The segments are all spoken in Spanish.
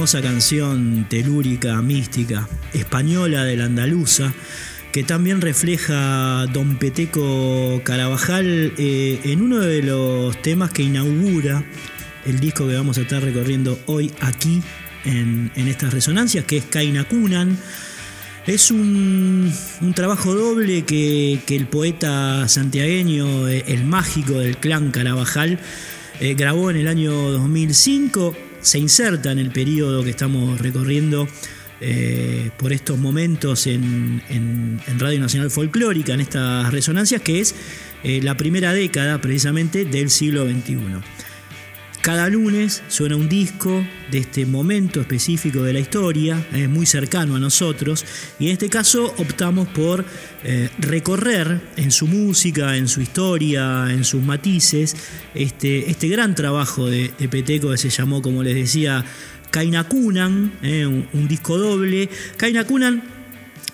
Canción telúrica, mística, española de la andaluza, que también refleja Don Peteco Carabajal eh, en uno de los temas que inaugura el disco que vamos a estar recorriendo hoy aquí en, estas resonancias, que es Kainakunan. Es un, trabajo doble que, el poeta santiagueño, eh, el mágico del clan Carabajal, eh, grabó en el año 2005 se inserta en el periodo que estamos recorriendo eh, por estos momentos en, Radio Nacional Folclórica, en estas resonancias, que es eh, la primera década precisamente del siglo XXI. Cada lunes suena un disco de este momento específico de la historia, muy cercano a nosotros, y en este caso optamos por eh, recorrer en su música, en su historia, en sus matices, este, este gran trabajo de, Peteco que se llamó, como les decía, Kainakunan, eh, un, disco doble. Kainakunan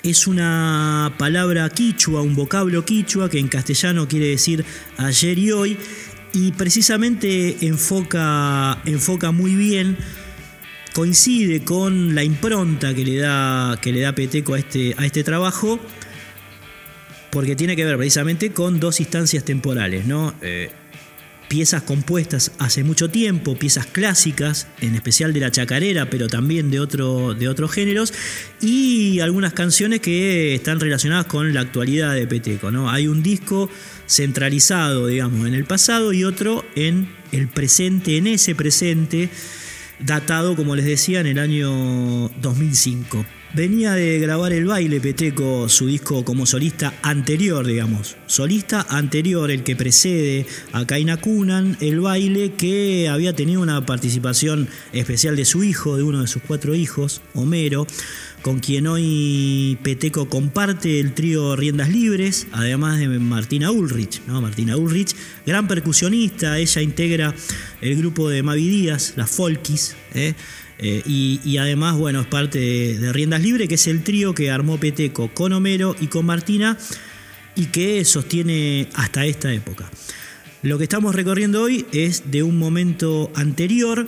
es una palabra quichua, un vocablo quichua que en castellano quiere decir ayer y hoy y precisamente enfoca, enfoca muy bien, coincide con la impronta que le da, que le da Peteco a este, a este trabajo, porque tiene que ver precisamente con dos instancias temporales, ¿no? Eh, piezas compuestas hace mucho tiempo, piezas clásicas, en especial de la chacarera, pero también de, otro, de otros géneros, y algunas canciones que están relacionadas con la actualidad de Peteco. ¿no? Hay un disco centralizado, digamos, en el pasado y otro en el presente, en ese presente. datado, como les decía, en el año 2005. Venía de grabar El Baile Peteco, su disco como solista anterior, digamos. Solista anterior, el que precede a Kaina Kunan, El Baile, que había tenido una participación especial de su hijo, de uno de sus cuatro hijos, Homero con quien hoy Peteco comparte el trío Riendas Libres, además de Martina Ulrich. Martina Ulrich, gran percusionista, ella integra el grupo de Mavi Díaz, las Folkis, ¿eh? Eh, y, además, bueno, es parte de, Riendas Libres, que es el trío que armó Peteco con Homero y con Martina y que sostiene hasta esta época. Lo que estamos recorriendo hoy es de un momento anterior,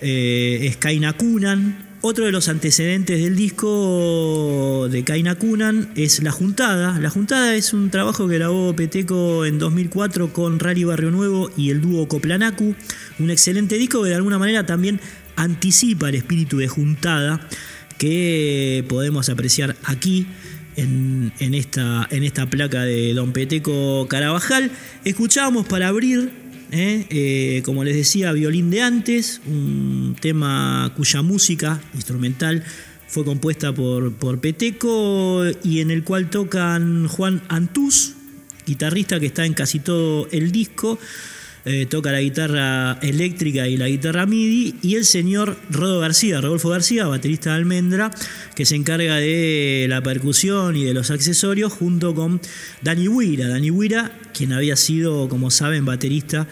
eh, es Kaina Kunan, otro de los antecedentes del disco de Kaina Kunan es La Juntada. La Juntada es un trabajo que grabó Peteco en 2004 con Rally Barrio Nuevo y el dúo Coplanacu. Un excelente disco que de alguna manera también anticipa el espíritu de Juntada que podemos apreciar aquí en, esta, en esta placa de Don Peteco Carabajal. Escuchábamos para abrir ¿eh? Eh, como les decía, violín de antes, un tema cuya música instrumental fue compuesta por, por Peteco y en el cual tocan Juan Antús, guitarrista que está en casi todo el disco. Eh, toca la guitarra eléctrica y la guitarra MIDI, y el señor Rodo García, Rodolfo García, baterista de Almendra, que se encarga de la percusión y de los accesorios, junto con Dani Huira. Dani Huira, quien había sido, como saben, baterista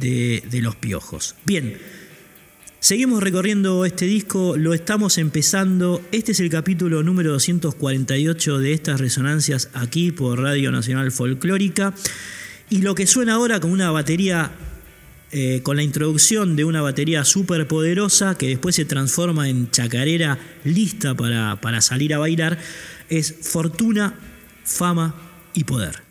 de, de Los Piojos. Bien. Seguimos recorriendo este disco, lo estamos empezando. Este es el capítulo número 248 de estas resonancias aquí por Radio Nacional Folclórica. Y lo que suena ahora con una batería, eh, con la introducción de una batería súper poderosa que después se transforma en chacarera lista para, para salir a bailar, es fortuna, fama y poder.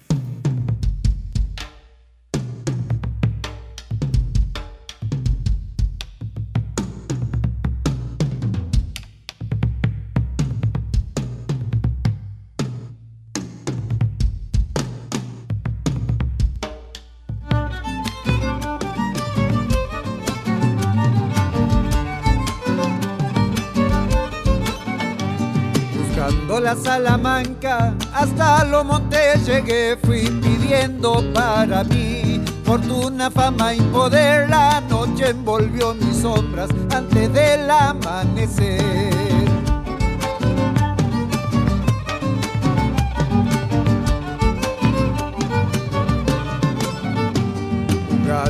La Salamanca, hasta lo monté, llegué, fui pidiendo para mí fortuna, fama y poder. La noche envolvió mis sombras antes del amanecer.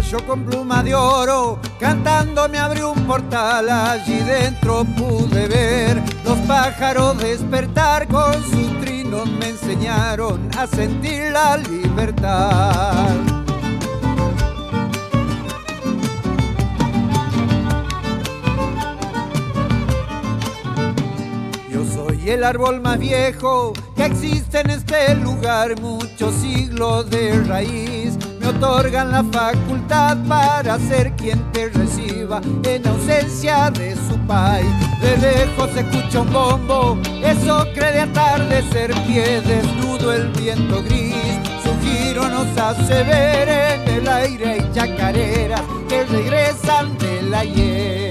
Gallo con pluma de oro, cantando me abrió un portal, allí dentro pude ver los pájaros despertar con sus trinos me enseñaron a sentir la libertad. Yo soy el árbol más viejo que existe en este lugar, muchos siglos de raíz otorgan la facultad para ser quien te reciba en ausencia de su país. De lejos se escucha un bombo, eso cree de atardecer, pie desnudo el viento gris. Su giro nos hace ver en el aire y chacareras que regresan del ayer.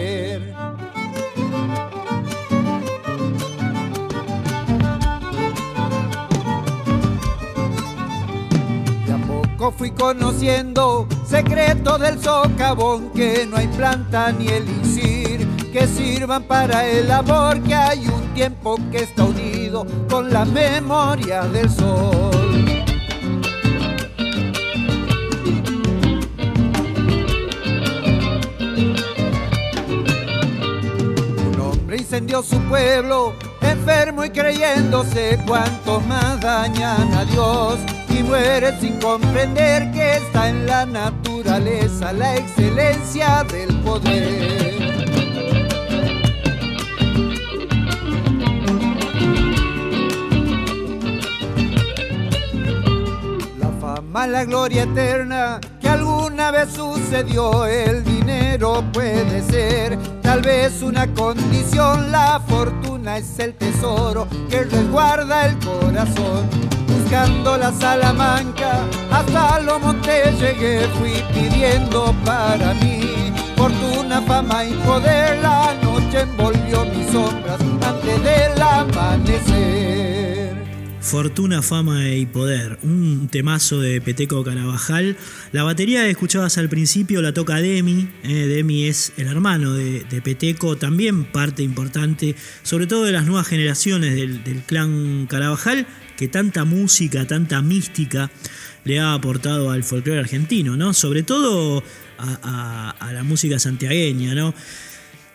Fui conociendo secreto del socavón que no hay planta ni elixir que sirvan para el amor que hay un tiempo que está unido con la memoria del sol. Un hombre incendió su pueblo, enfermo y creyéndose cuanto más dañan a Dios y muere sin comprender que está en la naturaleza la excelencia del poder. La fama, la gloria eterna que alguna vez sucedió, el dinero puede ser tal vez una condición, la fortuna es el tesoro que resguarda el corazón Fortuna, fama y poder, un temazo de Peteco Carabajal. La batería que escuchabas al principio la toca Demi. Eh, Demi es el hermano de, Peteco, también parte importante, sobre todo de las nuevas generaciones del, clan Carabajal, que tanta música, tanta mística le ha aportado al folclore argentino, ¿no? Sobre todo a, la música santiagueña, ¿no?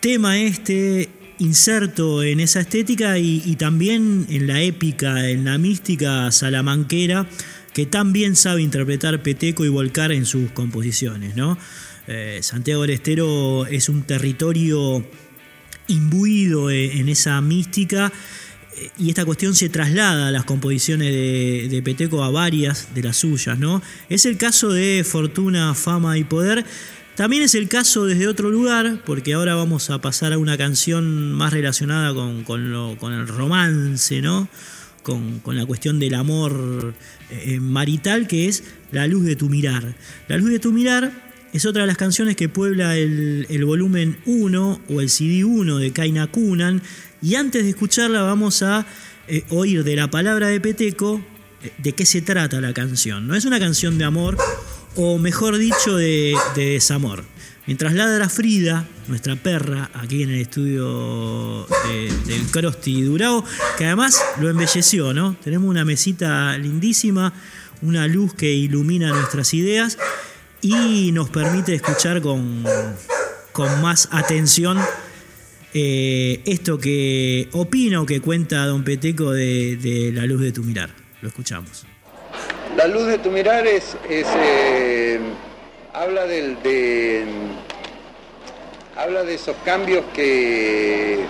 Tema este inserto en esa estética y, también en la épica, en la mística salamanquera que también sabe interpretar Peteco y volcar en sus composiciones. ¿no? Eh, Santiago del Estero es un territorio imbuido e, en esa mística y esta cuestión se traslada a las composiciones de, Peteco a varias de las suyas. ¿no? Es el caso de Fortuna, Fama y Poder también es el caso desde otro lugar, porque ahora vamos a pasar a una canción más relacionada con, el romance, ¿no? Con, la cuestión del amor eh, marital, que es La luz de tu mirar. La luz de tu mirar es otra de las canciones que puebla el, volumen 1 o el CD 1 de Kaina Kunan. Y antes de escucharla vamos a eh, oír de la palabra de Peteco eh, de qué se trata la canción. No es una canción de amor o mejor dicho, de, desamor. Mientras ladra Frida, nuestra perra, aquí en el estudio del Crosti Durao, que además lo embelleció, ¿no? Tenemos una mesita lindísima, una luz que ilumina nuestras ideas y nos permite escuchar con, con más atención eh, esto que opina o que cuenta Don Peteco de la luz de tu mirar. Lo escuchamos. La luz de tu mirar es, eh, habla del, de, habla de esos cambios que,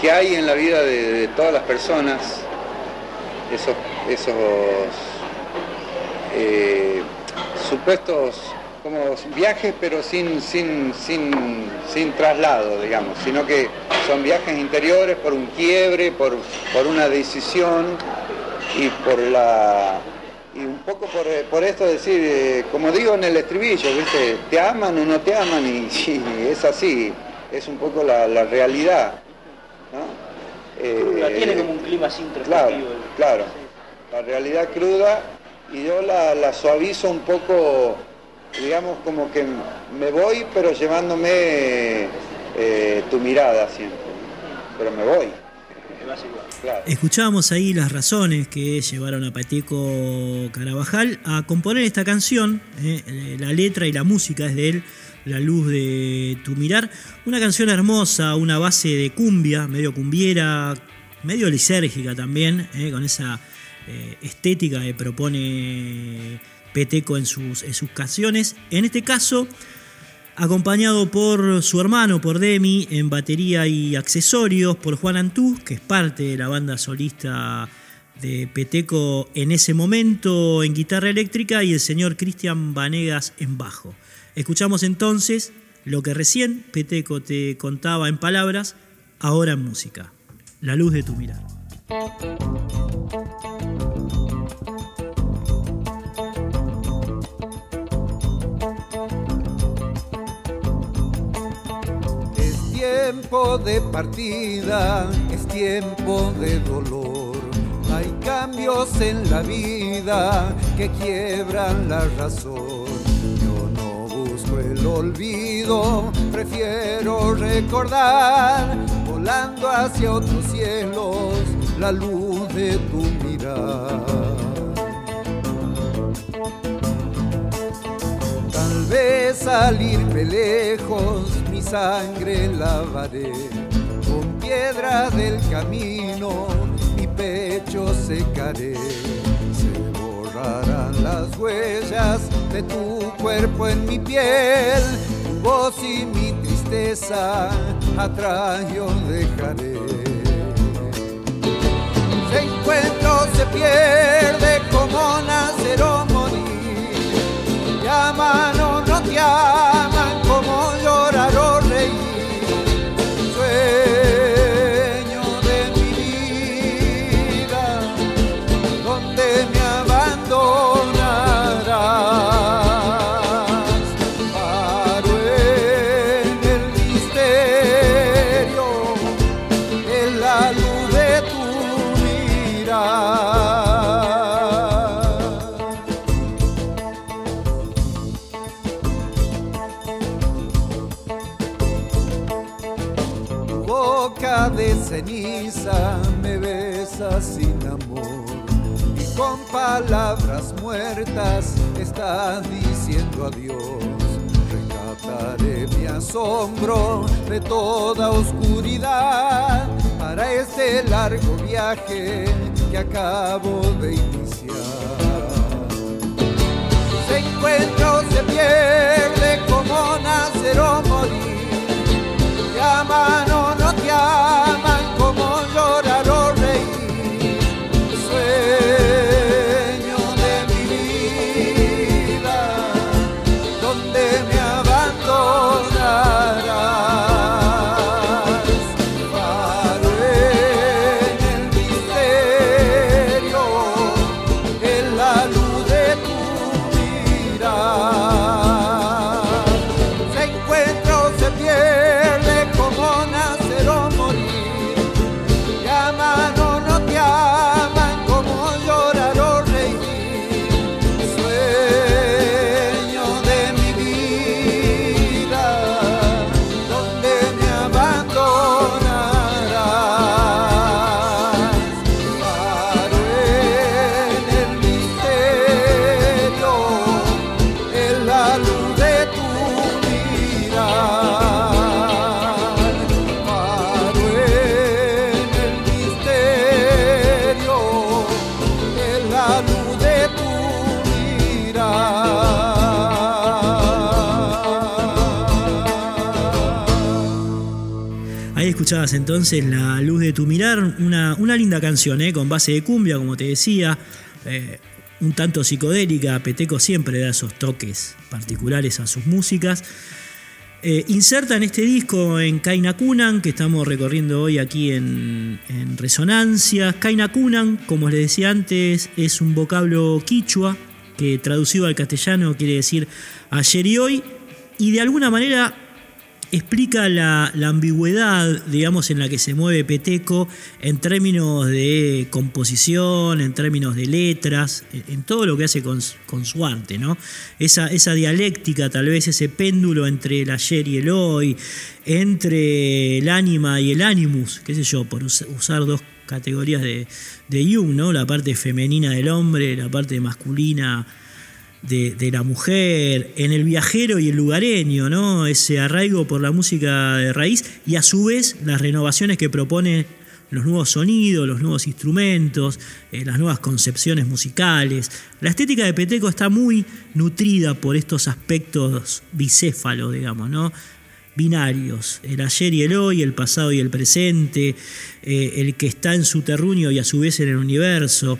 que hay en la vida de, todas las personas, esos, esos eh, supuestos como viajes pero sin, sin, sin, sin traslado, digamos, sino que son viajes interiores por un quiebre, por, por una decisión y por la y un poco por, eh, por esto decir, eh, como digo en el estribillo, ¿viste? Te aman o no te aman y, es así, es un poco la, realidad. ¿no? Eh, tiene como un clima así Claro, claro, la realidad cruda y yo la, suavizo un poco, digamos como que me voy pero llevándome tu mirada siempre, pero me voy. Escuchábamos ahí las razones que llevaron a Pateco Carabajal a componer esta canción. Eh, la letra y la música es de él, La luz de tu mirar. Una canción hermosa, una base de cumbia, medio cumbiera, medio lisérgica también, eh, con esa eh, estética que propone Peteco en sus, canciones. En este caso acompañado por su hermano, por Demi, en batería y accesorios, por Juan Antú, que es parte de la banda solista de Peteco en ese momento en guitarra eléctrica, y el señor Cristian Vanegas en bajo. Escuchamos entonces lo que recién Peteco te contaba en palabras, ahora en música. La luz de tu mirar. Tiempo de partida, es tiempo de dolor. Hay cambios en la vida que quiebran la razón. Yo no busco el olvido, prefiero recordar, volando hacia otros cielos, la luz de tu mirada. Tal vez salirme lejos sangre lavaré, con piedras del camino mi pecho secaré. Se borrarán las huellas de tu cuerpo en mi piel, tu voz y mi tristeza atrás yo dejaré. Se encuentro diciendo adiós. Rescataré mi asombro de toda oscuridad para este largo viaje que acabo de iniciar. Se encuentra o se pierde como nacer o morir llaman o no te aman, como llorar o entonces La Luz de tu Mirar, una, una linda canción, ¿eh? con base de cumbia, como te decía, eh, un tanto psicodélica. Peteco siempre da esos toques particulares a sus músicas. Eh, inserta en este disco en Kaina Kunan, que estamos recorriendo hoy aquí en, en Resonancias. Kaina Kunan, como les decía antes, es un vocablo quichua que traducido al castellano quiere decir ayer y hoy, y de alguna manera explica la, ambigüedad, digamos, en la que se mueve Peteco en términos de composición, en términos de letras, en, todo lo que hace con, su arte, ¿no? Esa, dialéctica, tal vez ese péndulo entre el ayer y el hoy, entre el ánima y el animus, qué sé yo, por us- usar dos categorías de, de Jung, ¿no? La parte femenina del hombre, la parte masculina de, la mujer, en el viajero y el lugareño, ¿no? Ese arraigo por la música de raíz y a su vez las renovaciones que propone los nuevos sonidos, los nuevos instrumentos, eh, las nuevas concepciones musicales. La estética de Peteco está muy nutrida por estos aspectos bicéfalos, digamos, ¿no? binarios, el ayer y el hoy, el pasado y el presente, eh, el que está en su terruño y a su vez en el universo,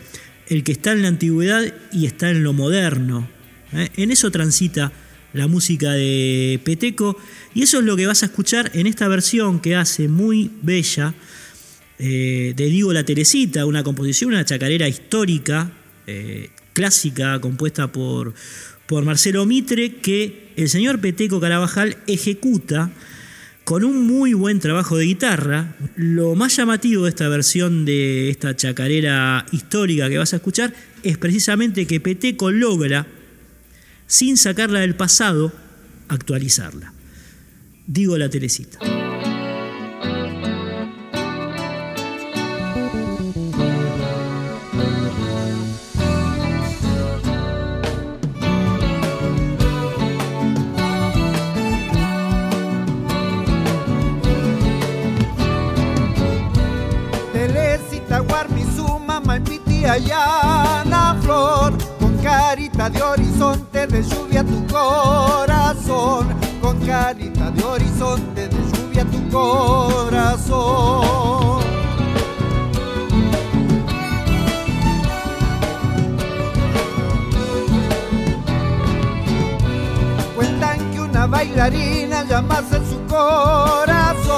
el que está en la antigüedad y está en lo moderno. ¿eh? En eso transita la música de Peteco y eso es lo que vas a escuchar en esta versión que hace muy bella eh, de Diego La Teresita, una composición, una chacarera histórica, eh, clásica, compuesta por, por Marcelo Mitre, que el señor Peteco Carabajal ejecuta con un muy buen trabajo de guitarra. Lo más llamativo de esta versión de esta chacarera histórica que vas a escuchar es precisamente que Peteco logra, sin sacarla del pasado, actualizarla. Digo la Teresita. Maipiti, Ayana, Flor, con carita de horizonte de lluvia tu corazón, con carita de horizonte de lluvia tu corazón. Cuentan que una bailarina llamase en su corazón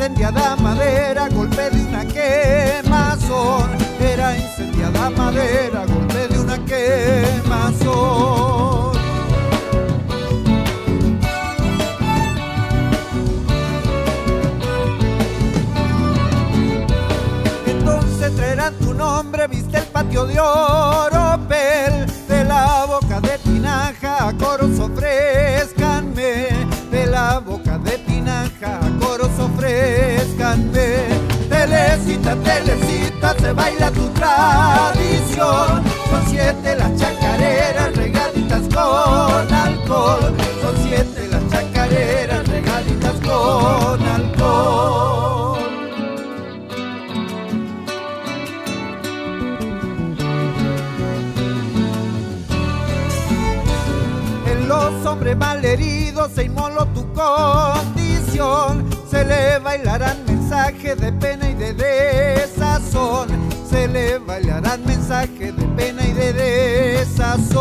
incendiada madera, golpe de una quemazón. Era incendiada madera, golpe de una quemazón. Entonces traerán tu nombre, viste el patio de oropel, de la boca de tinaja a coros ofrezcanme, de la boca de tinaja a coros ofrezcanme. telecita, telecita, se baila tu tradición. Son siete las chacareras regaditas con alcohol. Son siete las chacareras regaditas con alcohol. En los hombres malheridos se inmoló tu Se le bailarán mensajes de pena y de desazón. Se le bailarán mensajes de pena y de desazón.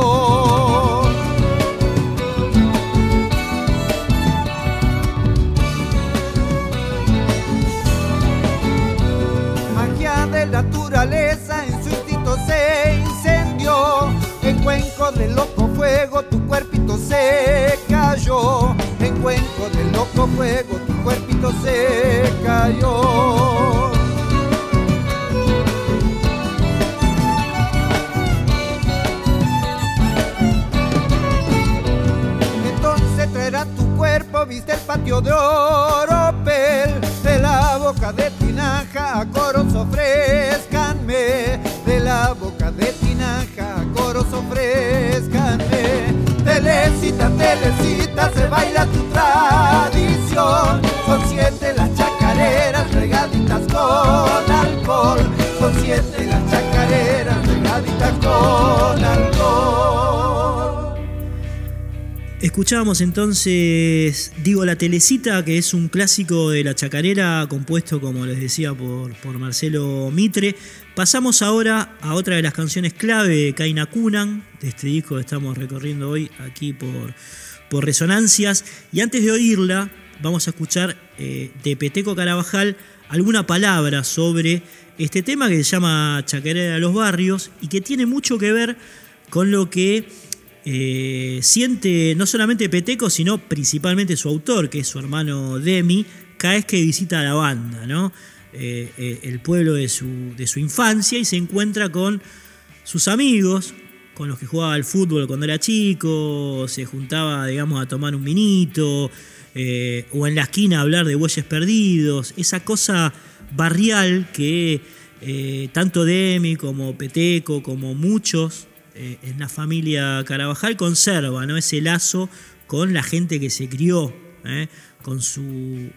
Magia de naturaleza en su instinto se incendió. En cuenco de loco fuego tu cuerpito se cayó. En cuenco de loco fuego tu cuerpito se cayó. Entonces traerá tu cuerpo, viste el patio de oropel, de la boca de tinaja a coros ofrezcanme, de la boca de tinaja a coros ofrezcanme. Telecita, telecita, se baila tu tradición, son siete las chacareras regaditas con alcohol, son siete las chacareras regaditas con alcohol. Escuchábamos entonces Digo la Telecita, que es un clásico de la chacarera compuesto, como les decía, por, por Marcelo Mitre. Pasamos ahora a otra de las canciones clave de Kaina Kunan, de este disco que estamos recorriendo hoy aquí por, por Resonancias. Y antes de oírla, vamos a escuchar eh, de Peteco Carabajal alguna palabra sobre este tema que se llama Chacarera de los Barrios y que tiene mucho que ver con lo que eh, siente no solamente Peteco, sino principalmente su autor, que es su hermano Demi, cada vez que visita la banda, ¿no? Eh, eh, el pueblo de su, de su infancia y se encuentra con sus amigos, con los que jugaba al fútbol cuando era chico, se juntaba, digamos, a tomar un vinito, eh, o en la esquina a hablar de bueyes perdidos, esa cosa barrial que tanto Demi como Peteco, como muchos eh, en la familia Carabajal conserva, ¿no? Ese lazo con la gente que se crió, ¿eh? con su,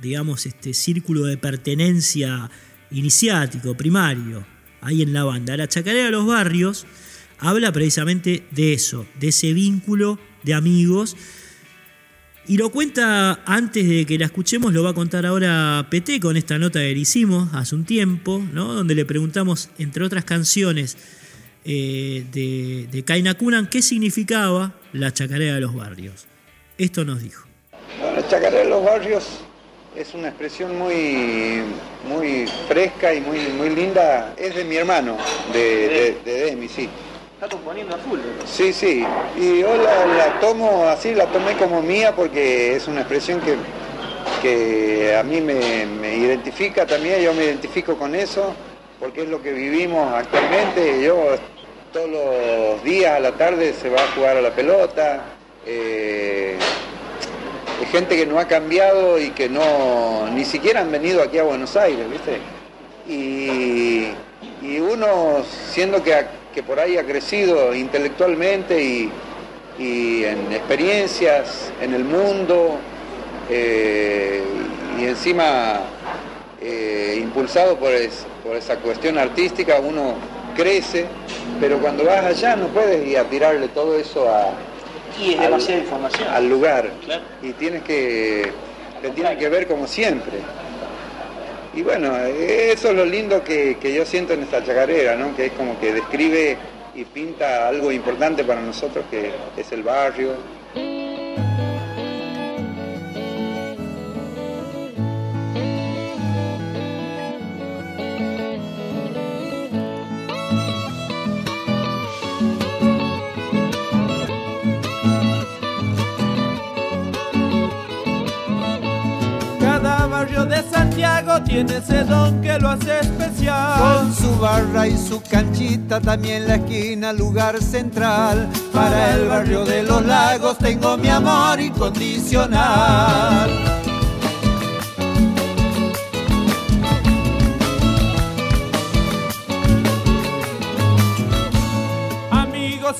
digamos, este círculo de pertenencia iniciático, primario, ahí en la banda. La Chacarera de los Barrios habla precisamente de eso, de ese vínculo de amigos. Y lo cuenta antes de que la escuchemos, lo va a contar ahora Peté con esta nota que le hicimos hace un tiempo, ¿no? donde le preguntamos, entre otras canciones eh, de, de Kaina Kunan, qué significaba la chacarera de los barrios. Esto nos dijo. Bueno, chacarera de los barrios es una expresión muy, muy fresca y muy, muy linda. Es de mi hermano, de, de, de Demi, sí. Está componiendo a full. ¿no? Sí, sí. Y yo la, la tomo así, la tomé como mía porque es una expresión que, que a mí me, me identifica también, yo me identifico con eso, porque es lo que vivimos actualmente. Yo todos los días a la tarde se va a jugar a la pelota. eh, hay gente que no ha cambiado y que no ni siquiera han venido aquí a Buenos Aires, ¿viste? Y, y uno siendo que, que por ahí ha crecido intelectualmente y, y en experiencias en el mundo eh, y encima eh, impulsado por, es- por esa cuestión artística, uno crece, pero cuando vas allá no puedes ir a tirarle todo eso a, Y es al- demasiada información. al lugar Claro. y tienes que le tienes que ver como siempre y bueno eso es lo lindo que, que yo siento en esta chacarera ¿no? que es como que describe y pinta algo importante para nosotros que es el barrio Santiago tiene ese don que lo hace especial. Con su barra y su canchita, también la esquina, lugar central. Para el barrio de los lagos tengo mi amor incondicional.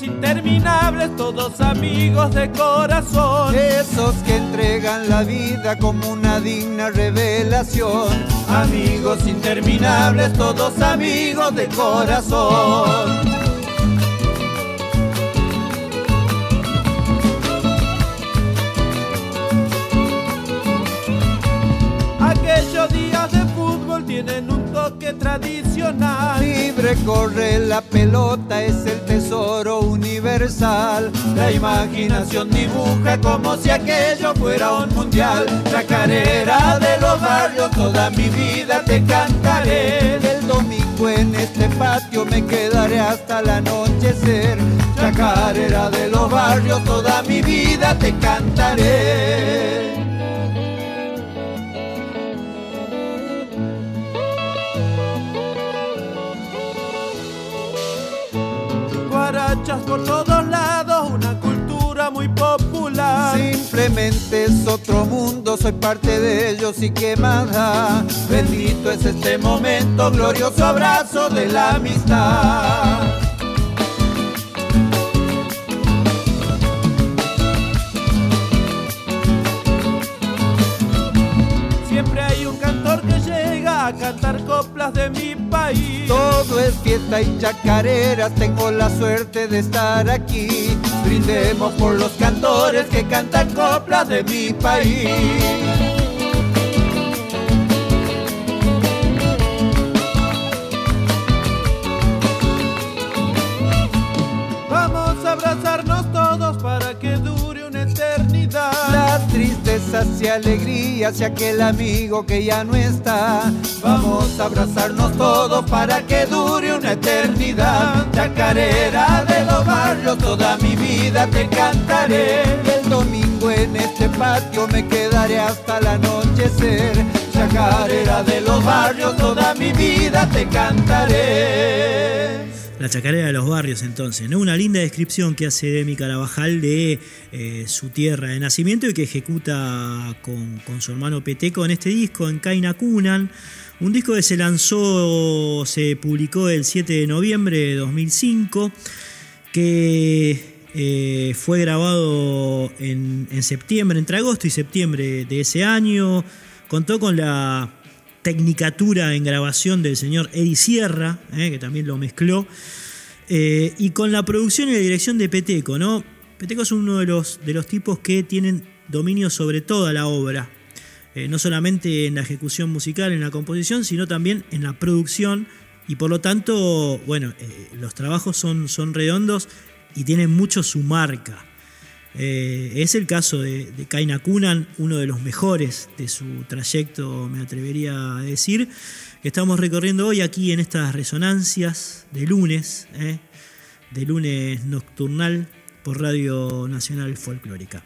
Interminables, todos amigos de corazón. Esos que entregan la vida como una digna revelación. Amigos interminables, todos amigos de corazón. Tienen un toque tradicional. Libre corre la pelota, es el tesoro universal. La imaginación dibuja como si aquello fuera un mundial. Chacarera de los barrios, toda mi vida te cantaré. El domingo en este patio me quedaré hasta el anochecer. Chacarera de los barrios, toda mi vida te cantaré. Por todos lados, una cultura muy popular. Simplemente es otro mundo, soy parte de ellos y qué más da. Bendito es este momento, glorioso abrazo de la amistad. Siempre hay un cantor que llega a cantar coplas de mi país. Todo es fiesta y chacareras, tengo la suerte de estar aquí. Brindemos por los cantores que cantan coplas de mi país. Tristezas y alegrías y aquel amigo que ya no está. Vamos a abrazarnos todos para que dure una eternidad. Chacarera de los barrios, toda mi vida te cantaré. El domingo en este patio me quedaré hasta el anochecer. Chacarera de los barrios, toda mi vida te cantaré. La chacarera de los barrios, entonces, ¿no? Una linda descripción que hace Demi Carabajal de eh, su tierra de nacimiento y que ejecuta con, con, su hermano Peteco en este disco, en Kaina Kunan. Un disco que se lanzó, se publicó el 7 de noviembre de 2005, que eh, fue grabado en, en septiembre, entre agosto y septiembre de ese año. Contó con la tecnicatura en grabación del señor Eddie Sierra, eh, que también lo mezcló, eh, y con la producción y la dirección de Peteco. ¿no? Peteco es uno de los, de los tipos que tienen dominio sobre toda la obra, eh, no solamente en la ejecución musical, en la composición, sino también en la producción, y por lo tanto, bueno, los trabajos son, son redondos y tienen mucho su marca. Eh, es el caso de, de Kaina Kunan, uno de los mejores de su trayecto, me atrevería a decir, que estamos recorriendo hoy aquí en estas resonancias de lunes, eh, de lunes nocturnal por Radio Nacional Folclórica.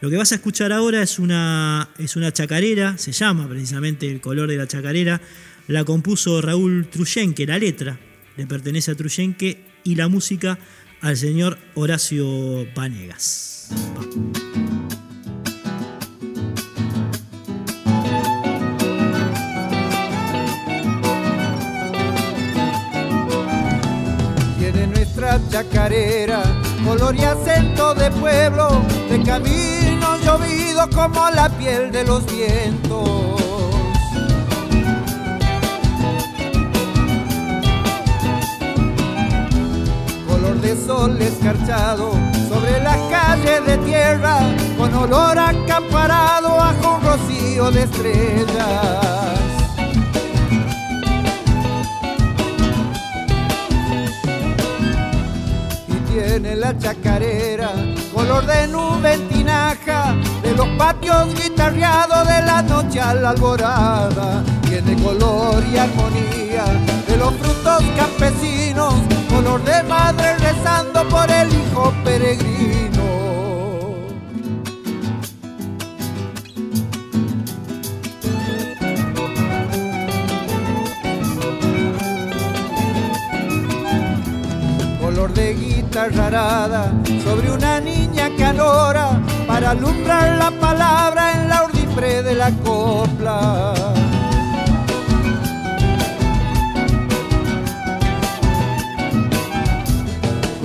Lo que vas a escuchar ahora es una, es una chacarera, se llama precisamente El color de la chacarera, la compuso Raúl Truyenque, la letra le pertenece a Truyenque y la música al señor Horacio Vanegas. Tiene nuestra chacarera, color y acento de pueblo, de caminos llovidos como la piel de los vientos. De sol escarchado sobre las calles de tierra, con olor acamparado bajo un rocío de estrellas. Y tiene la chacarera, color de nube en tinaja, de los patios guitarreados de la noche a la alborada. Tiene color y armonía de los frutos campesinos, color de madre rezando por el hijo peregrino. Color de guitarra arada sobre una niña que adora para alumbrar la palabra en la urdimbre de la copla.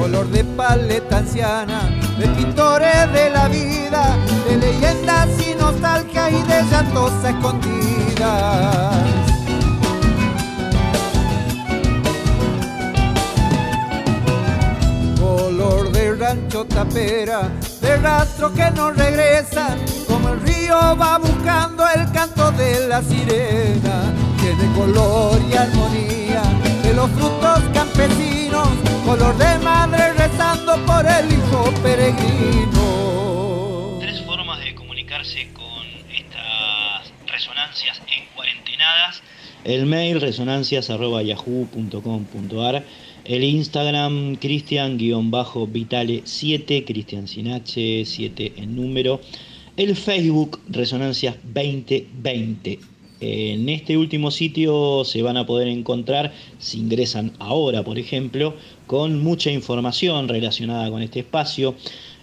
Color de paleta anciana, de pintores de la vida, de leyendas y nostalgia y de llantos escondidas. Color de rancho tapera, de rastro que no regresan, como el río va buscando el canto de la sirena, tiene color y armonía los frutos campesinos, color de madre rezando por el hijo peregrino. Tres formas de comunicarse con estas resonancias en cuarentenadas. El mail resonancias.yahoo.com.ar el Instagram cristian-vitale7, cristian sin H, 7 en número. El Facebook Resonancias 2020. En este último sitio se van a poder encontrar, si ingresan ahora por ejemplo, con mucha información relacionada con este espacio,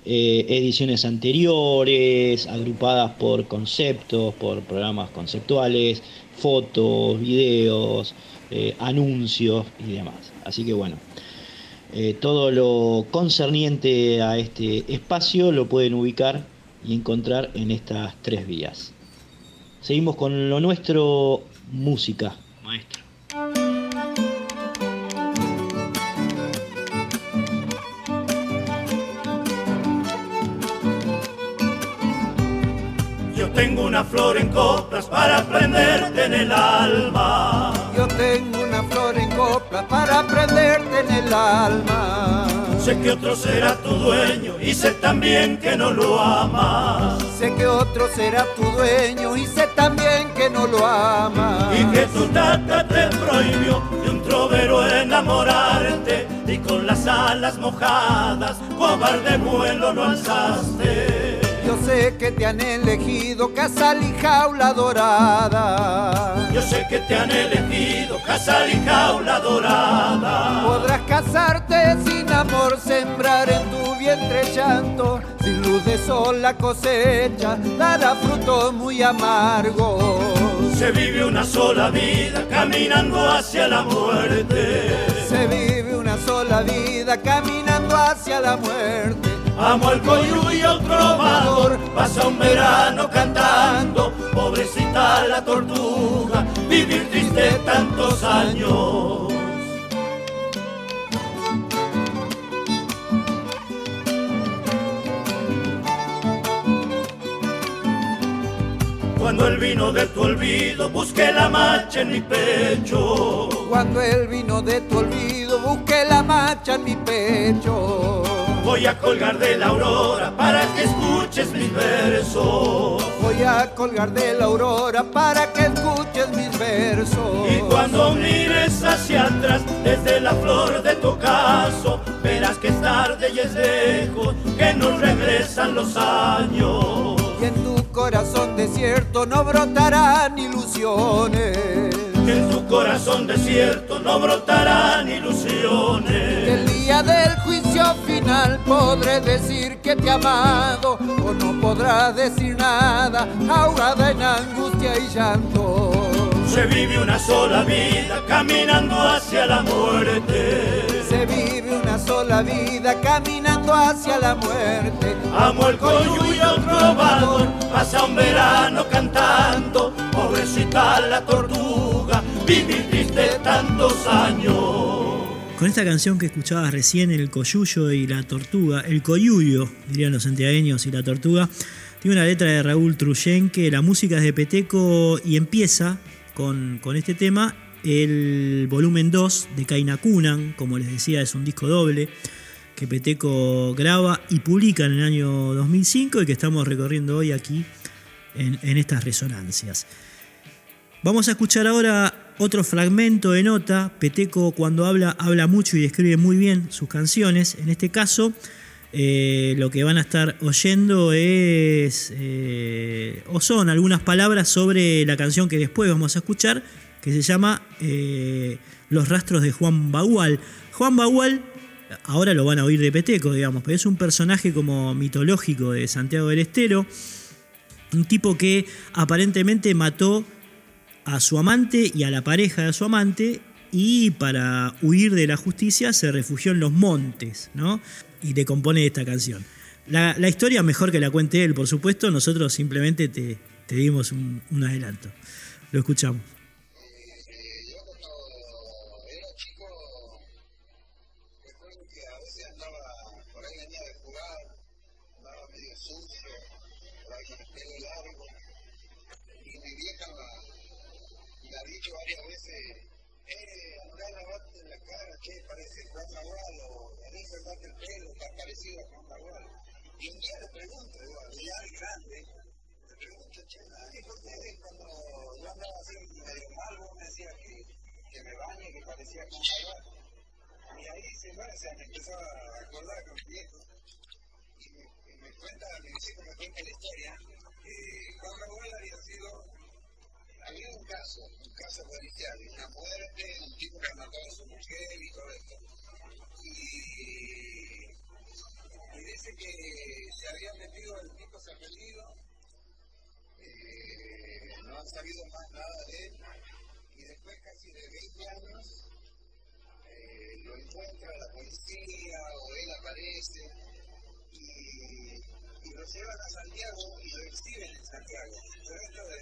eh, ediciones anteriores, agrupadas por conceptos, por programas conceptuales, fotos, videos, eh, anuncios y demás. Así que bueno, eh, todo lo concerniente a este espacio lo pueden ubicar y encontrar en estas tres vías. Seguimos con lo nuestro, música, maestro. Yo tengo una flor en coplas para prenderte en el alma. Yo tengo una flor en coplas para prenderte en el alma. Sé que otro será tu dueño y sé también que no lo amas. Sé que otro será tu dueño y sé también que no lo amas. Y que tu tata te prohibió de un trovero enamorarte y con las alas mojadas cobarde vuelo lo alzaste. Yo sé que te han elegido casal y jaula dorada. Yo sé que te han elegido casal y jaula dorada. Podrás casarte sin amor, sembrar en tu vientre llanto. Sin luz de sol la cosecha dará frutos muy amargos. Se vive una sola vida caminando hacia la muerte. Se vive una sola vida caminando hacia la muerte. Amo el coyuyo trovador, pasa un verano cantando, pobrecita la tortuga, vivir triste tantos años. Cuando el vino de tu olvido busqué la macha en mi pecho. Cuando el vino de tu olvido busqué la macha en mi pecho. Voy a colgar de la aurora para que escuches mis versos. Voy a colgar de la aurora para que escuches mis versos. Y cuando mires hacia atrás, desde la flor de tu ocaso, verás que es tarde y es lejos, que no regresan los años. Y en tu corazón desierto no brotarán ilusiones. Que en tu corazón desierto no brotarán ilusiones. Día del juicio final podré decir que te he amado o no podrás decir nada, ahogada en angustia y llanto. Se vive una sola vida caminando hacia la muerte. Se vive una sola vida caminando hacia la muerte. Amo el coyuyo trovador, pasa un verano cantando, pobrecita la tortuga, vivir triste tantos años. Con esta canción que escuchabas recién, El Coyuyo y la Tortuga, El Coyuyo, dirían los santiagueños, y la Tortuga, tiene una letra de Raúl Truyenque, la música es de Peteco y empieza con, con este tema el volumen 2 de Kaina Kunan, como les decía, es un disco doble que Peteco graba y publica en el año 2005 y que estamos recorriendo hoy aquí en, en estas resonancias. Vamos a escuchar ahora otro fragmento de nota. Peteco cuando habla, habla mucho y describe muy bien sus canciones. En este caso, eh, lo que van a estar oyendo es, eh, o son algunas palabras sobre la canción que después vamos a escuchar, que se llama eh, Los rastros de Juan Bagual. Juan Bagual, ahora lo van a oír de Peteco, digamos, pero es un personaje como mitológico de Santiago del Estero, un tipo que aparentemente mató a su amante y a la pareja de su amante y para huir de la justicia se refugió en los montes, ¿no? y le compone esta canción. La, la, historia mejor que la cuente él, por supuesto, nosotros simplemente te, te dimos un, un adelanto. Lo escuchamos. Y un día le pregunto, digo, ya es grande, le pregunto, che, ¿y por qué cuando yo andaba así medio mal, vos me decías que, que me bañe, que parecía con salvar? Y ahí se, bueno, se me empezó a acordar con mi viejo. Y me, y me cuenta, mi viejo me cuenta la historia, que Juan Raúl había sido, había un caso, un caso policial, una muerte, un tipo que mató a su mujer y todo esto. Y y dice que se había metido, el tipo se ha perdido, eh, no han sabido más nada de él, y después casi de 20 años eh, lo encuentra la policía o él aparece y, lo llevan a Santiago y lo exhiben en Santiago. Pero esto de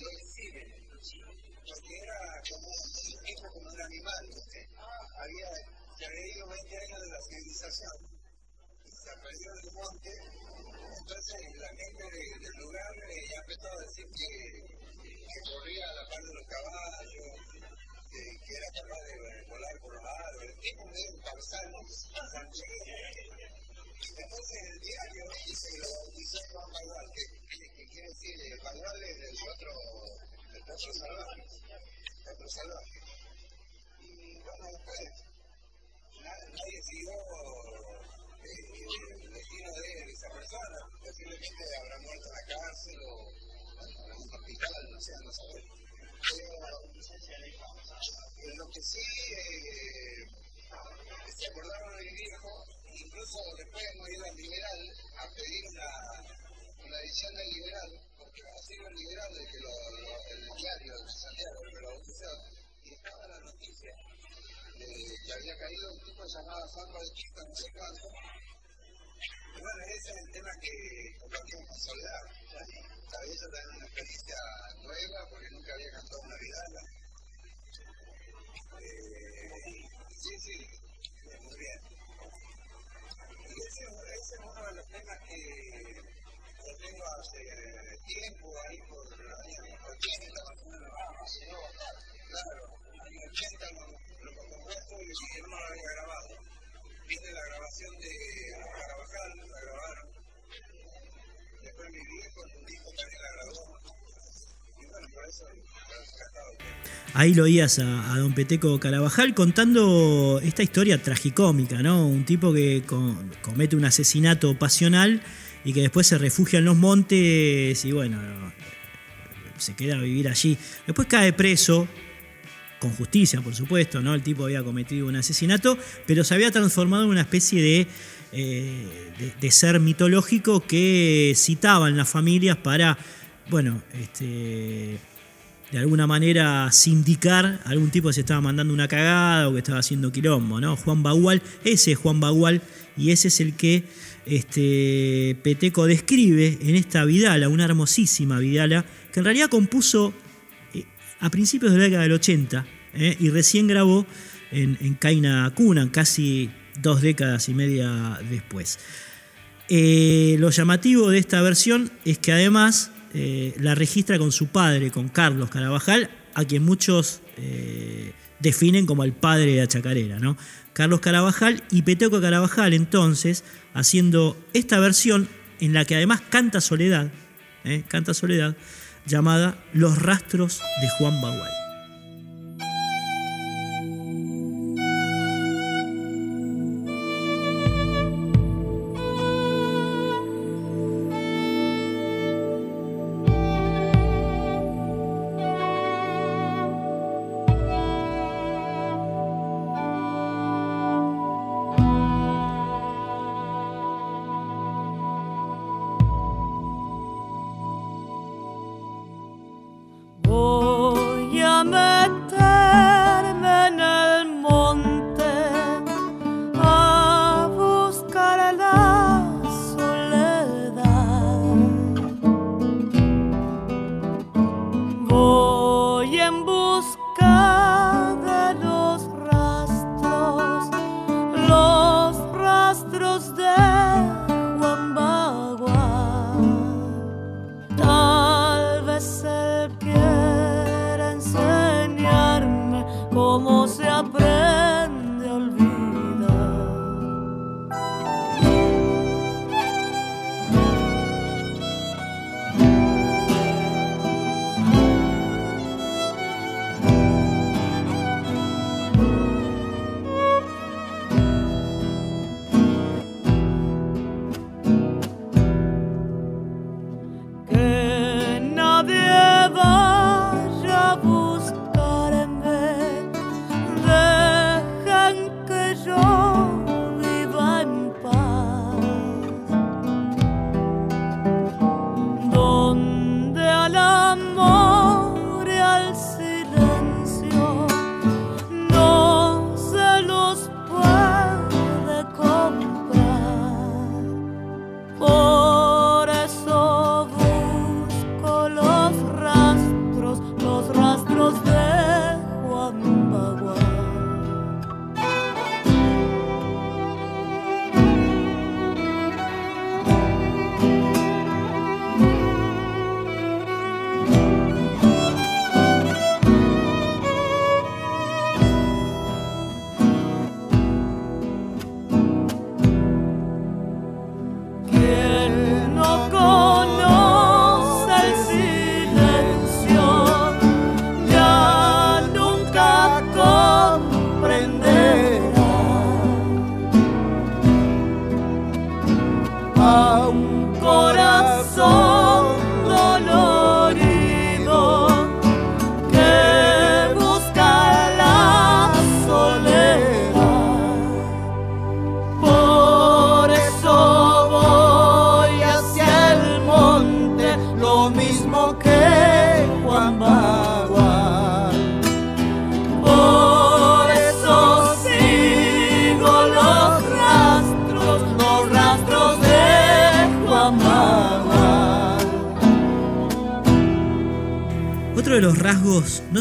lo exhiben, porque era como un tipo como un animal, había se había ido 20 años de la civilización perdió del monte, entonces la gente de, del lugar eh, empezó a decir que, que, corría a la par de los caballos, que, era capaz de volar por los árboles, tipo de un tarzán, Entonces el diario dice que lo bautizó Juan Bagual, que, quiere decir, Bagual es el otro, el otro salvaje, el otro salvaje. Y bueno, después nadie siguió el destino de esa persona. Posiblemente habrá muerto en la cárcel o en un hospital, no sé, no sabemos. Pero lo que sí eh, se acordaron del viejo, incluso después hemos ido al liberal a pedir una, una edición del liberal, porque ha sido el liberal de que lo, el diario de Santiago, que lo bautizó, y estaba la noticia que había caído un tipo llamado Juan Bautista, no sé cuánto. Bueno, ese es el tema que compartimos con Soledad. Para ella también una experiencia nueva, porque nunca había cantado una vidala. Eh, sí, sí, muy bien. Y ese, es uno de los temas que yo tengo hace tiempo ahí por los años 80 más o menos. Claro, años 80 lo compuesto y no lo había grabado. Viene la grabación de Carabajal, la grabaron. Después mi viejo, mi hijo también la grabó. Y bueno, por eso, por eso Ahí lo oías a, don Peteco Carabajal contando esta historia tragicómica, ¿no? Un tipo que comete un asesinato pasional y que después se refugia en los montes y bueno, se queda a vivir allí. Después cae preso, con justicia, por supuesto, ¿no? El tipo había cometido un asesinato, pero se había transformado en una especie de, eh, de, ser mitológico que citaban las familias para, bueno, este, de alguna manera sindicar a algún tipo que se estaba mandando una cagada o que estaba haciendo quilombo, ¿no? Juan Bagual, ese es Juan Bagual y ese es el que este, Peteco describe en esta Vidala, una hermosísima Vidala, que en realidad compuso a principios de la década del 80 ¿eh? y recién grabó en, en Kaina casi dos décadas y media después. Eh, lo llamativo de esta versión es que además eh, la registra con su padre, con Carlos Carabajal, a quien muchos eh, definen como el padre de la chacarera. ¿no? Carlos Carabajal y Peteco Carabajal entonces haciendo esta versión en la que además canta Soledad, ¿eh? canta Soledad, llamada Los rastros de Juan Bagual.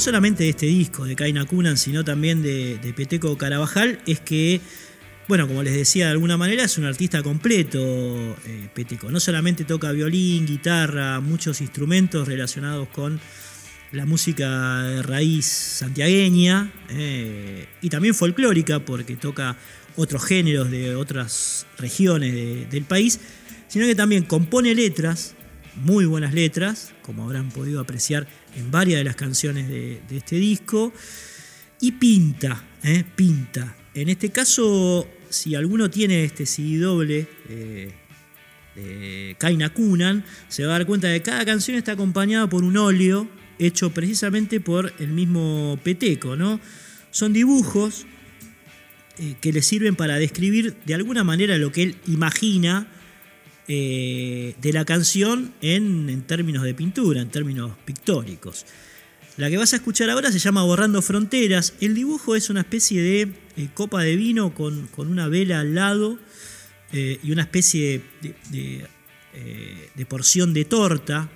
Solamente de este disco de Kaina Kunan, sino también de, de Peteco Carabajal, es que bueno, como les decía de alguna manera, es un artista completo, eh, Peteco. No solamente toca violín, guitarra, muchos instrumentos relacionados con la música de raíz santiagueña eh, y también folclórica, porque toca otros géneros de otras regiones del país, sino que también compone letras, muy buenas letras, como habrán podido apreciar en varias de las canciones de, este disco, y pinta, eh, pinta. En este caso si alguno tiene este CD doble eh, de Kaina Kunan, se va a dar cuenta de que cada canción está acompañada por un óleo hecho precisamente por el mismo Peteco, ¿no? Son dibujos eh, que le sirven para describir de alguna manera lo que él imagina eh, de la canción en, en términos de pintura, en términos pictóricos. La que vas a escuchar ahora se llama Borrando Fronteras. El dibujo es una especie de eh, copa de vino con, una vela al lado eh, y una especie de, eh, porción de torta.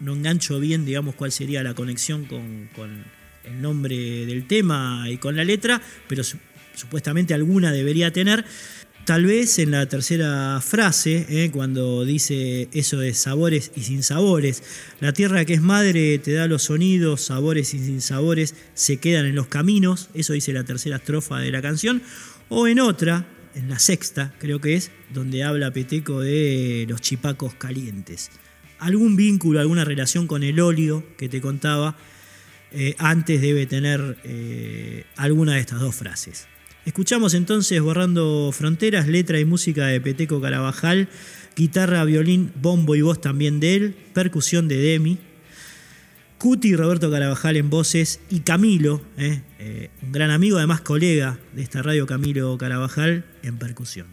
No, engancho bien, digamos, cuál sería la conexión con, el nombre del tema y con la letra, pero supuestamente alguna debería tener. Tal vez en la tercera frase, eh, cuando dice eso de sabores y sin sabores, la tierra que es madre te da los sonidos, sabores y sin sabores se quedan en los caminos, eso dice la tercera estrofa de la canción, o en otra, en la sexta creo que es, donde habla Peteco de los chipacos calientes. Algún vínculo, alguna relación con el óleo que te contaba, eh, antes debe tener eh, alguna de estas dos frases. Escuchamos entonces Borrando Fronteras, letra y música de Peteco Carabajal, guitarra, violín, bombo y voz también de él, percusión de Demi, Cuti Roberto Carabajal en voces y Camilo, eh, eh, un gran amigo, además colega de esta radio Camilo Carabajal en percusión.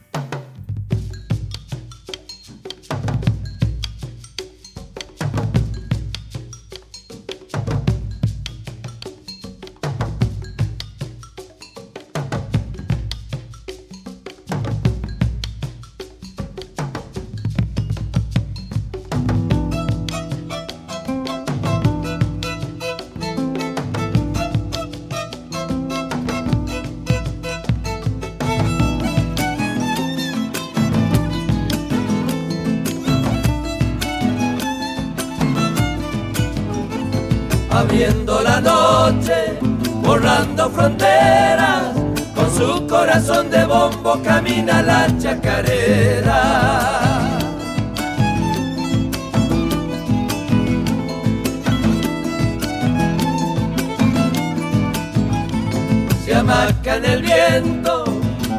Abriendo la noche, borrando fronteras, con su corazón de bombo camina la chacarera. Se amaca en el viento,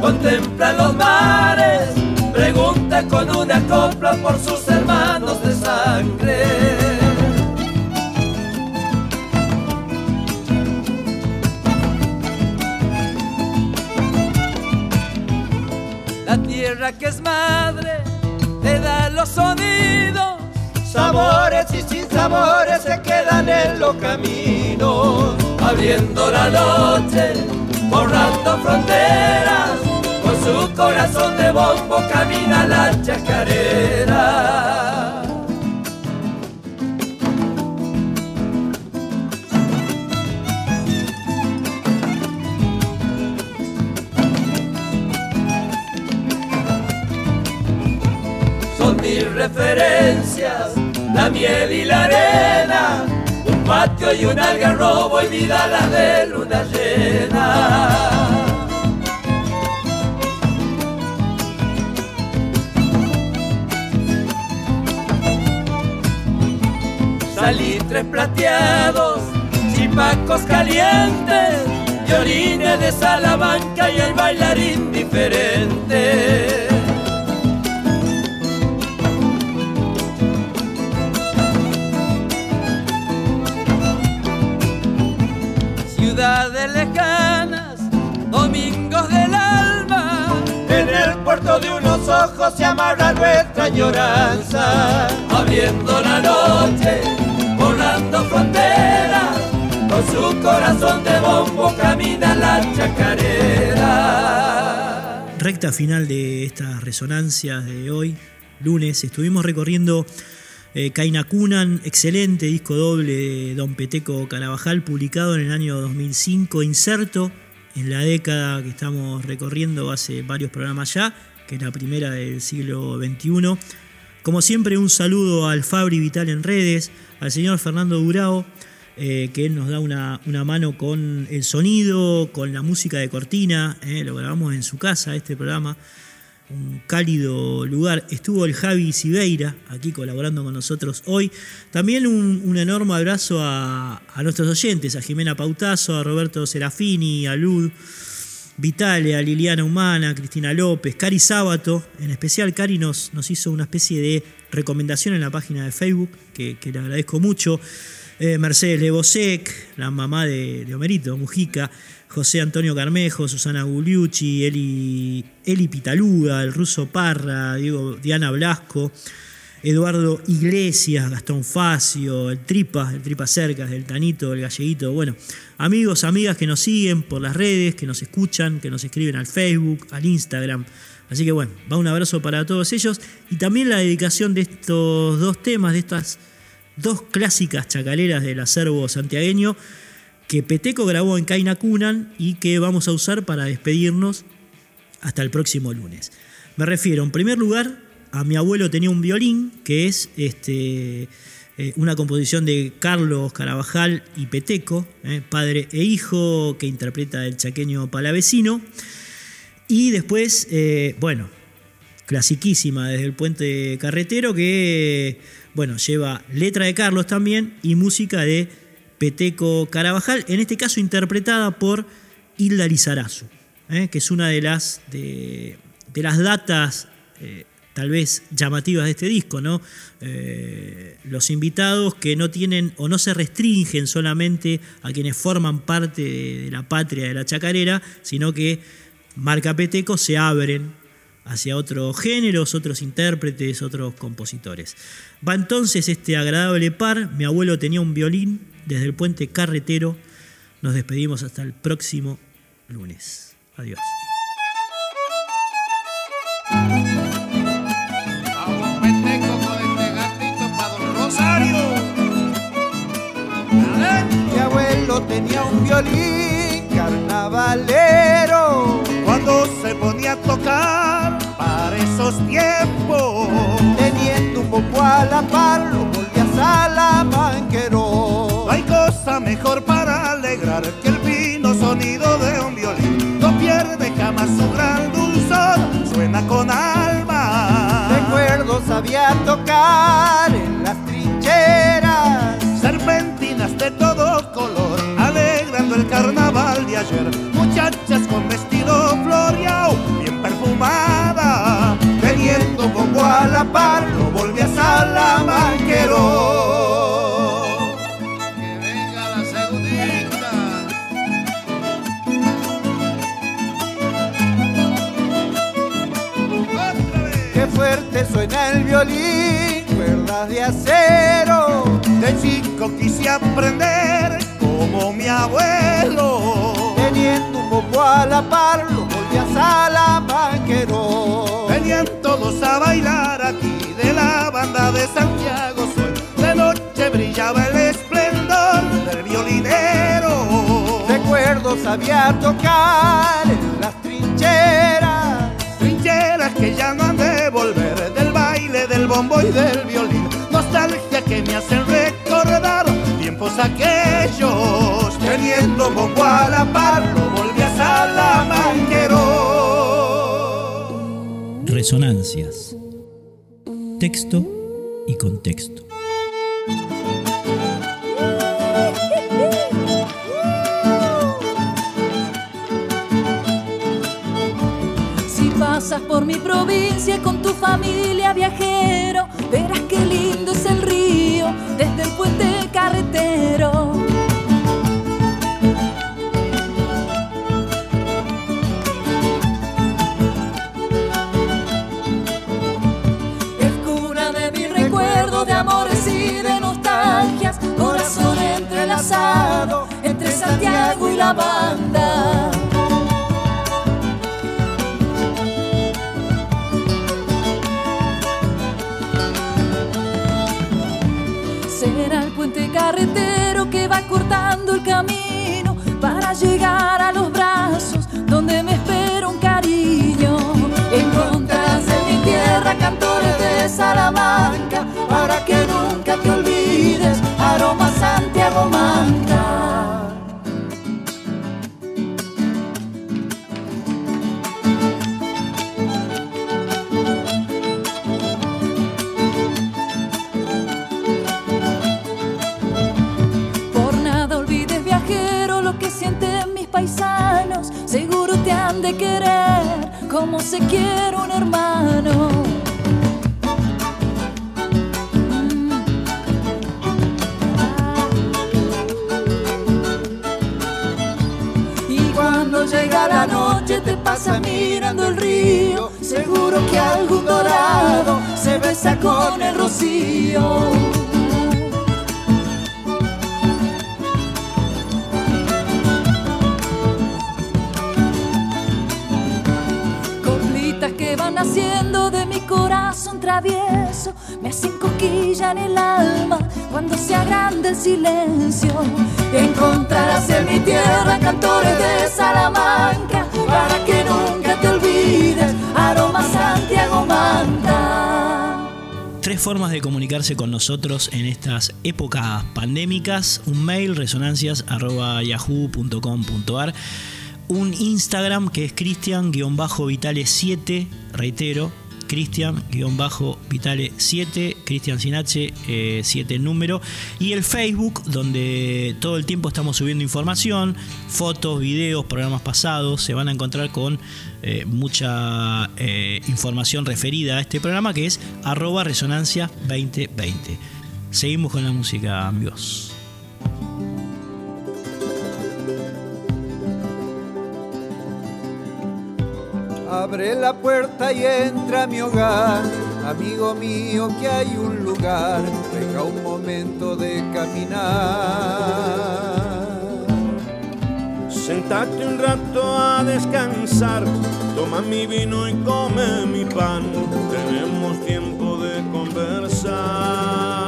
contempla los mares, pregunta con una copla por sus hermanos de sangre. Que es madre te da los sonidos, sabores y sin sabores se quedan en los caminos, abriendo la noche, borrando fronteras, con su corazón de bombo camina la chacarera. Referencias, la miel y la arena, un patio y un algarrobo y vida la de luna llena. Salitres plateados, chipacos calientes, violines de Salamanca y el bailarín diferente. Se amarra nuestra añoranza. Abriendo la noche, volando fronteras, con su corazón de bombo camina la chacarera. Recta final de estas resonancias de hoy, lunes, estuvimos recorriendo eh, Kaina Kunan, excelente disco doble de Don Peteco Carabajal, publicado en el año 2005, inserto en la década que estamos recorriendo hace varios programas ya, que es la primera del siglo XXI. Como siempre, un saludo al Fabri Vital en redes, al señor Fernando Durao, eh, que él nos da una, mano con el sonido, con la música de cortina, eh, lo grabamos en su casa, este programa, un cálido lugar. Estuvo el Javi Sibeira aquí colaborando con nosotros hoy. También un, enorme abrazo a, nuestros oyentes, a Jimena Pautazo, a Roberto Serafini, a Lud, Vitale, a Liliana Humana, Cristina López, Cari Sábato. En especial, Cari nos, nos hizo una especie de recomendación en la página de Facebook, que, le agradezco mucho. Eh, Mercedes Lebosec, la mamá de, de Mujica. José Antonio Carmejo, Susana Gugliucci, Eli, Eli Pitaluga, el ruso Parra, Diego, Diana Blasco, Eduardo Iglesias, Gastón Facio, el Tripa, el Tripa Cercas, el Tanito, el Galleguito, bueno, amigos, amigas que nos siguen por las redes, que nos escuchan, que nos escriben al Facebook, al Instagram. Así que bueno, va un abrazo para todos ellos y también la dedicación de estos dos temas, de estas dos clásicas chacaleras del acervo santiagueño que Peteco grabó en Kaina Kunan y que vamos a usar para despedirnos hasta el próximo lunes. Me refiero, en primer lugar, a mi abuelo tenía un violín, que es este, eh, una composición de Carlos Carabajal y Peteco, eh, padre e hijo, que interpreta el chaqueño palavecino. Y después, eh, bueno, clasiquísima desde el puente carretero, que bueno, lleva letra de Carlos también y música de Peteco Carabajal, en este caso interpretada por Hilda Lizarazu, que es una de las, de, las datas tal vez llamativas de este disco, ¿no? Eh, los invitados que no tienen o no se restringen solamente a quienes forman parte de, la patria de la chacarera, sino que marca Peteco se abren hacia otros géneros, otros intérpretes, otros compositores. Va entonces este agradable par, mi abuelo tenía un violín, desde el puente carretero nos despedimos hasta el próximo lunes. Adiós. Un violín carnavalero cuando se ponía a tocar para esos tiempos. Teniendo un poco a la par, lo volvía salamanquero hay cosa mejor para alegrar que el fino sonido de un violín. No pierde jamás su gran dulzor, suena con alma. Recuerdo sabía tocar en las trincheras. Serpentinas Muchachas con vestido floreado, bien perfumada. Teniendo poco a la par, lo volví a Salamanquero. fuerte suena el violín, cuerdas de acero. De chico quise aprender como mi abuelo. A la par, lo volví a salamanquero. Venían todos a bailar aquí de la banda de Santiago. Soy de noche brillaba el esplendor del violinero. Recuerdo sabía tocar en las trincheras que ya no han de volver del baile, del bombo y del violín. Nostalgia que me hacen recordar tiempos aquellos. Teniendo bombo a la par, lo volví Resonancias. Texto y contexto. por mi provincia con tu familia la banda. Será el puente carretero que va cortando el camino para llegar a los brazos donde me espera un cariño. Encontrarás en mi tierra cantores de Salamanca para que nunca te olvides, aroma Santiago Manta. Como se quiere un hermano. Y cuando llega la noche te pasa mirando el río, seguro que algún dorado se besa con el rocío. Travieso me hacen coquilla en el alma cuando se agranda el silencio. Encontrarás en mi tierra cantores de Salamanca para que nunca te olvides, aroma Santiago Manta. Tres formas de comunicarse con nosotros en estas épocas pandémicas. Un mail, resonancias.yahoo.com.ar. Un Instagram que es cristian-vitale7, reitero, Cristian-Vitale7, Cristian sin H, 7 número. Y el Facebook, donde todo el tiempo estamos subiendo información, fotos, videos, programas pasados. Se van a encontrar con eh, mucha eh, información referida a este programa que es arroba resonancia 2020. Seguimos con la música, amigos. Abre la puerta y entra a mi hogar, amigo mío, que hay un lugar, deja un momento de caminar. Sentate un rato a descansar, toma mi vino y come mi pan, tenemos tiempo de conversar.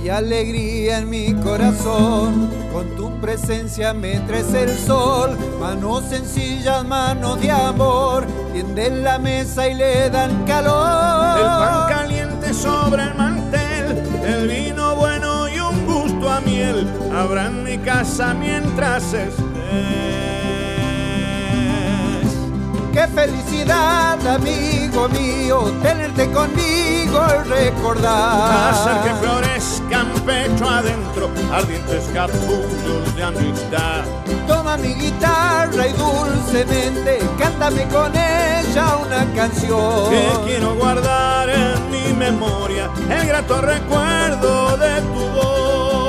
Hay alegría en mi corazón, con tu presencia me traes el sol, manos sencillas, manos de amor, tienden la mesa y le dan calor. El pan caliente sobre el mantel, el vino bueno y un gusto a miel, habrá en mi casa mientras estés. Qué felicidad, amigo mío, tenerte conmigo y recordar. Hacer que florezcan pecho adentro, ardientes capullos de amistad. Toma mi guitarra y dulcemente cántame con ella una canción. Que quiero guardar en mi memoria el grato recuerdo de tu voz.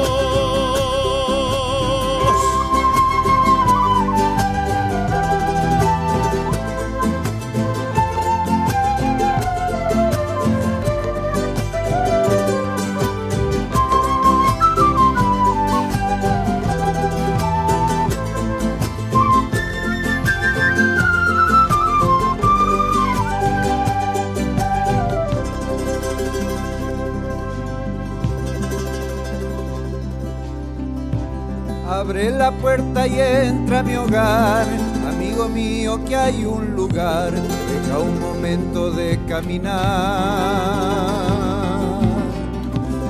La puerta y entra a mi hogar, amigo mío, que hay un lugar, deja un momento de caminar.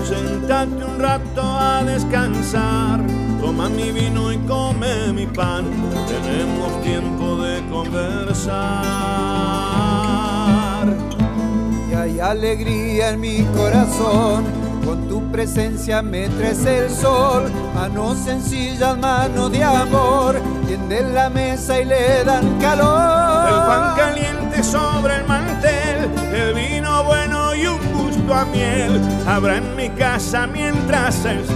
Sentate un rato a descansar, toma mi vino y come mi pan, tenemos tiempo de conversar. Y hay alegría en mi corazón, tu presencia me traes el sol, manos sencillas, manos de amor, tienden la mesa y le dan calor. El pan caliente sobre el mantel, el vino bueno y un gusto a miel, habrá en mi casa mientras estés.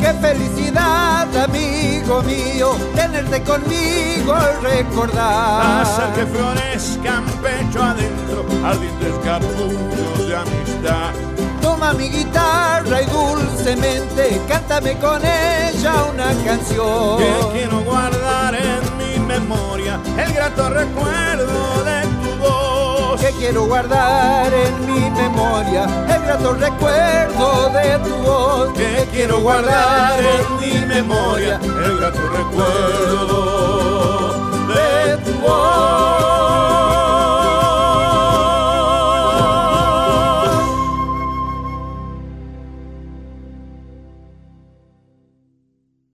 Qué felicidad, amigo mío, tenerte conmigo y recordar. Hacer que florezcan pecho adentro, ardientes capullos de amistad. Toma mi guitarra y dulcemente cántame con ella una canción. Que quiero guardar en mi memoria el grato recuerdo de tu voz. Que quiero guardar en mi memoria el grato recuerdo de tu voz. Que quiero guardar en mi memoria el grato recuerdo